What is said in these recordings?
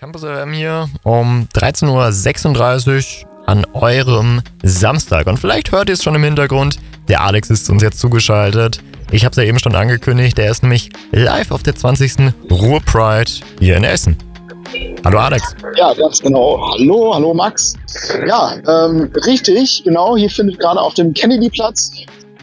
Campus FM hier um 13.36 Uhr an eurem Samstag. Und vielleicht hört ihr es schon im Hintergrund, der Alex ist uns jetzt zugeschaltet. Ich habe es ja eben schon angekündigt, er ist nämlich live auf der 20. Ruhr Pride hier in Essen. Hallo Alex. Ja, ganz genau. Hallo, hallo Max. Ja, ähm, richtig, genau. Hier findet gerade auf dem Kennedy-Platz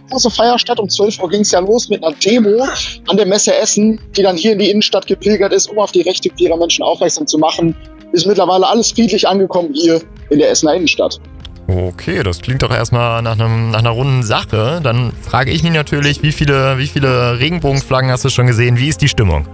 große Feier statt. Um 12 Uhr ging es ja los mit einer Demo an der Messe Essen, die dann hier in die Innenstadt gepilgert ist, um auf die Rechte queerer Menschen aufmerksam zu machen. Ist mittlerweile alles friedlich angekommen hier in der Essener Innenstadt. Okay, das klingt doch erstmal nach, einem, nach einer runden Sache. Dann frage ich mich natürlich, wie viele, wie viele Regenbogenflaggen hast du schon gesehen? Wie ist die Stimmung?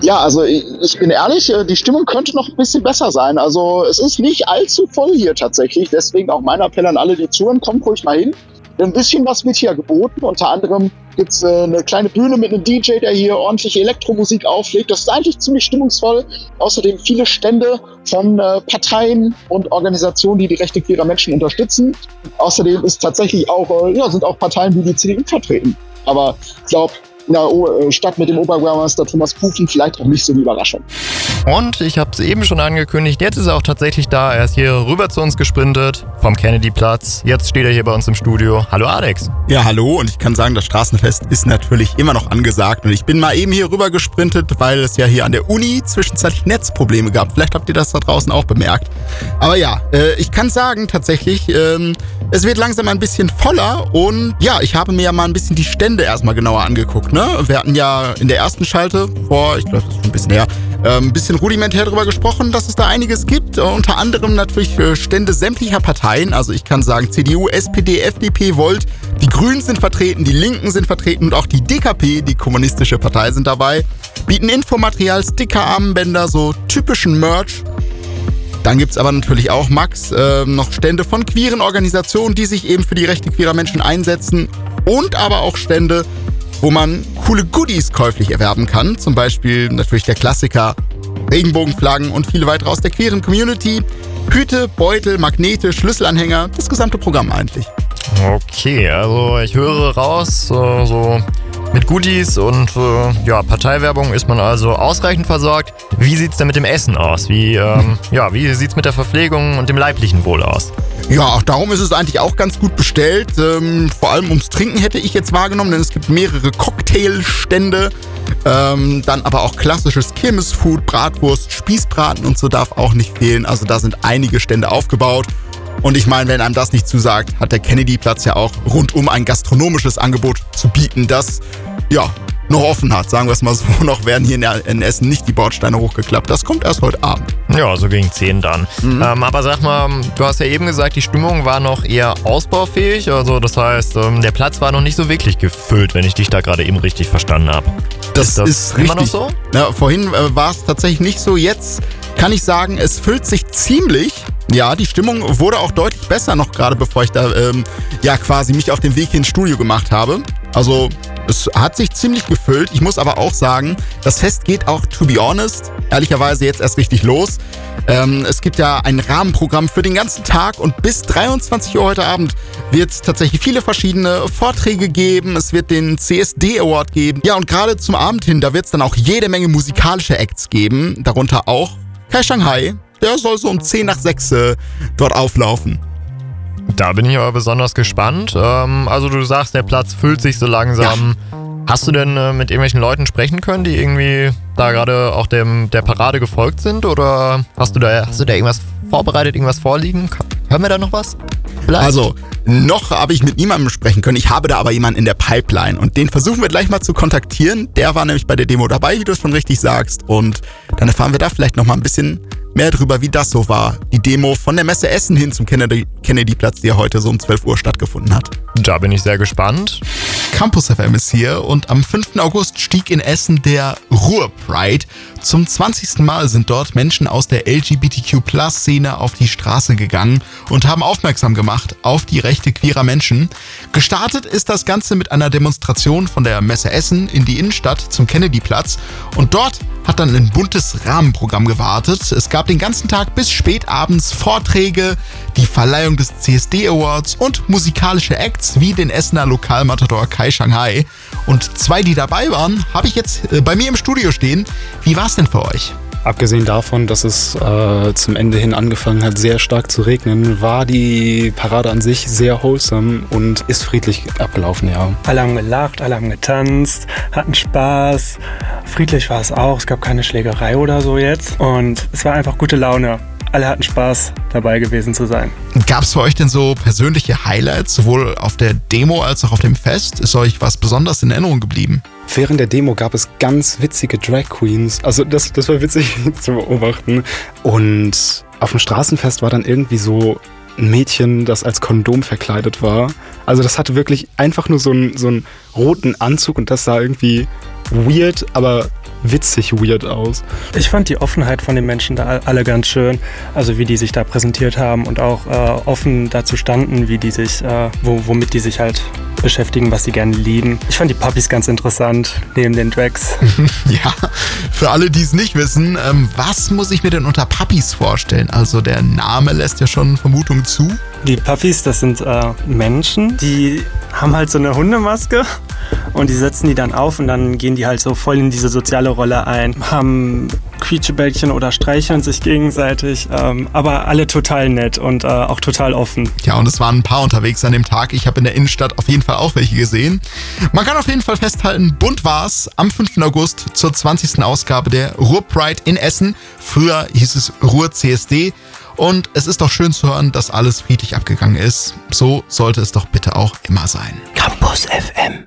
Ja, also ich, bin ehrlich, äh, die Stimmung könnte noch ein bisschen besser sein. Also es ist nicht allzu voll hier tatsächlich. Deswegen auch mein Appell an alle, die zuhören, kommt ruhig mal hin. Ein bisschen was wird hier geboten. Unter anderem gibt es äh, eine kleine Bühne mit einem DJ, der hier ordentlich Elektromusik auflegt. Das ist eigentlich ziemlich stimmungsvoll. Außerdem viele Stände von äh, Parteien und Organisationen, die die Rechte queerer Menschen unterstützen. Außerdem ist tatsächlich auch, äh, ja, sind auch Parteien wie die CDU vertreten. Aber ich glaube, in der äh, Stadt mit dem Oberbürgermeister Thomas Kuchen vielleicht auch nicht so eine Überraschung. Und ich habe es eben schon angekündigt, jetzt ist er auch tatsächlich da. Er ist hier rüber zu uns gesprintet vom Kennedy-Platz. Jetzt steht er hier bei uns im Studio. Hallo Alex. Ja, hallo und ich kann sagen, das Straßenfest ist natürlich immer noch angesagt und ich bin mal eben hier rüber gesprintet, weil es ja hier an der Uni zwischenzeitlich Netzprobleme gab. Vielleicht habt ihr das da draußen auch bemerkt. Aber ja, äh, ich kann sagen tatsächlich, ähm, es wird langsam ein bisschen voller und ja, ich habe mir ja mal ein bisschen die Stände erstmal genauer angeguckt. Ne? Wir hatten ja in der ersten Schalte vor, ich glaube, das ist schon ein bisschen her, ein ähm, bisschen rudimentär darüber gesprochen, dass es da einiges gibt. Unter anderem natürlich äh, Stände sämtlicher Parteien. Also ich kann sagen, CDU, SPD, FDP, Volt, die Grünen sind vertreten, die Linken sind vertreten und auch die DKP, die kommunistische Partei, sind dabei. Bieten Infomaterial, Sticker, Armbänder, so typischen Merch. Dann gibt es aber natürlich auch, Max, äh, noch Stände von queeren Organisationen, die sich eben für die Rechte queerer Menschen einsetzen. Und aber auch Stände, wo man coole Goodies käuflich erwerben kann. Zum Beispiel natürlich der Klassiker Regenbogenflaggen und viele weitere aus der queeren Community. Hüte, Beutel, Magnete, Schlüsselanhänger, das gesamte Programm eigentlich. Okay, also ich höre raus, so, so mit Goodies und äh, ja, Parteiwerbung ist man also ausreichend versorgt. Wie sieht es denn mit dem Essen aus? Wie, ähm, ja, wie sieht's mit der Verpflegung und dem leiblichen Wohl aus? Ja, darum ist es eigentlich auch ganz gut bestellt. Ähm, vor allem ums Trinken hätte ich jetzt wahrgenommen, denn es gibt mehrere Cocktailstände. Ähm, dann aber auch klassisches Kirmesfood, Bratwurst, Spießbraten und so darf auch nicht fehlen. Also da sind einige Stände aufgebaut. Und ich meine, wenn einem das nicht zusagt, hat der Kennedy-Platz ja auch rundum ein gastronomisches Angebot zu bieten, das ja noch offen hat. Sagen wir es mal so, noch werden hier in Essen nicht die Bordsteine hochgeklappt. Das kommt erst heute Abend. Ja, so gegen 10 dann. Mhm. Ähm, aber sag mal, du hast ja eben gesagt, die Stimmung war noch eher ausbaufähig. Also das heißt, ähm, der Platz war noch nicht so wirklich gefüllt, wenn ich dich da gerade eben richtig verstanden habe. Das ist, das ist immer richtig. noch so? Ja, vorhin äh, war es tatsächlich nicht so. Jetzt kann ich sagen, es füllt sich ziemlich. Ja, die Stimmung wurde auch deutlich besser noch gerade, bevor ich da ähm, ja quasi mich auf den Weg ins Studio gemacht habe. Also es hat sich ziemlich gefüllt. Ich muss aber auch sagen, das Fest geht auch, to be honest, ehrlicherweise jetzt erst richtig los. Ähm, es gibt ja ein Rahmenprogramm für den ganzen Tag und bis 23 Uhr heute Abend wird es tatsächlich viele verschiedene Vorträge geben. Es wird den CSD Award geben. Ja, und gerade zum Abend hin, da wird es dann auch jede Menge musikalische Acts geben. Darunter auch Kai Shanghai. Der soll so um 10 nach 6 äh, dort auflaufen. Da bin ich aber besonders gespannt. Ähm, also du sagst, der Platz füllt sich so langsam. Ja. Hast du denn äh, mit irgendwelchen Leuten sprechen können, die irgendwie da gerade auch dem, der Parade gefolgt sind? Oder hast du da, hast du da irgendwas vorbereitet, irgendwas vorliegen? Hören wir da noch was? Vielleicht? Also, noch habe ich mit niemandem sprechen können. Ich habe da aber jemanden in der Pipeline und den versuchen wir gleich mal zu kontaktieren. Der war nämlich bei der Demo dabei, wie du es schon richtig sagst. Und dann erfahren wir da vielleicht noch mal ein bisschen mehr drüber, wie das so war. Die Demo von der Messe Essen hin zum Kennedy-Platz, die ja heute so um 12 Uhr stattgefunden hat. Da bin ich sehr gespannt. Campus FM ist hier und am 5. August stieg in Essen der Ruhr Pride. Zum 20. Mal sind dort Menschen aus der LGBTQ-Plus-Szene auf die Straße gegangen und haben aufmerksam gemacht auf die Rechte queerer Menschen. Gestartet ist das Ganze mit einer Demonstration von der Messe Essen in die Innenstadt zum Kennedy-Platz und dort hat dann ein buntes Rahmenprogramm gewartet. Es gab den ganzen Tag bis spät abends Vorträge, die Verleihung des CSD Awards und musikalische Acts wie den Essener Lokalmatador Kai Shanghai. Und zwei, die dabei waren, habe ich jetzt äh, bei mir im Studio stehen. Wie war es denn für euch? Abgesehen davon, dass es äh, zum Ende hin angefangen hat, sehr stark zu regnen, war die Parade an sich sehr wholesome und ist friedlich abgelaufen, ja. Alle haben gelacht, alle haben getanzt, hatten Spaß. Friedlich war es auch, es gab keine Schlägerei oder so jetzt. Und es war einfach gute Laune alle hatten Spaß, dabei gewesen zu sein. Gab es für euch denn so persönliche Highlights, sowohl auf der Demo als auch auf dem Fest? Ist euch was besonders in Erinnerung geblieben? Während der Demo gab es ganz witzige Drag Queens. Also das, das war witzig zu beobachten. Und auf dem Straßenfest war dann irgendwie so ein Mädchen, das als Kondom verkleidet war. Also das hatte wirklich einfach nur so einen, so einen roten Anzug und das sah irgendwie weird, aber witzig weird aus. Ich fand die Offenheit von den Menschen da alle ganz schön. Also wie die sich da präsentiert haben und auch äh, offen dazu standen, wie die sich, äh, wo, womit die sich halt beschäftigen, was sie gerne lieben. Ich fand die Puppies ganz interessant, neben den Drags. ja, für alle, die es nicht wissen, ähm, was muss ich mir denn unter Puppies vorstellen? Also der Name lässt ja schon Vermutungen zu. Die Puppies, das sind äh, Menschen, die haben halt so eine Hundemaske und die setzen die dann auf und dann gehen die halt so voll in diese soziale Rolle ein, haben Quietschebällchen oder streicheln sich gegenseitig, ähm, aber alle total nett und äh, auch total offen. Ja, und es waren ein paar unterwegs an dem Tag. Ich habe in der Innenstadt auf jeden Fall auch welche gesehen. Man kann auf jeden Fall festhalten, bunt war es am 5. August zur 20. Ausgabe der Ruhr Pride in Essen. Früher hieß es Ruhr CSD. Und es ist doch schön zu hören, dass alles friedlich abgegangen ist. So sollte es doch bitte auch immer sein. Campus FM.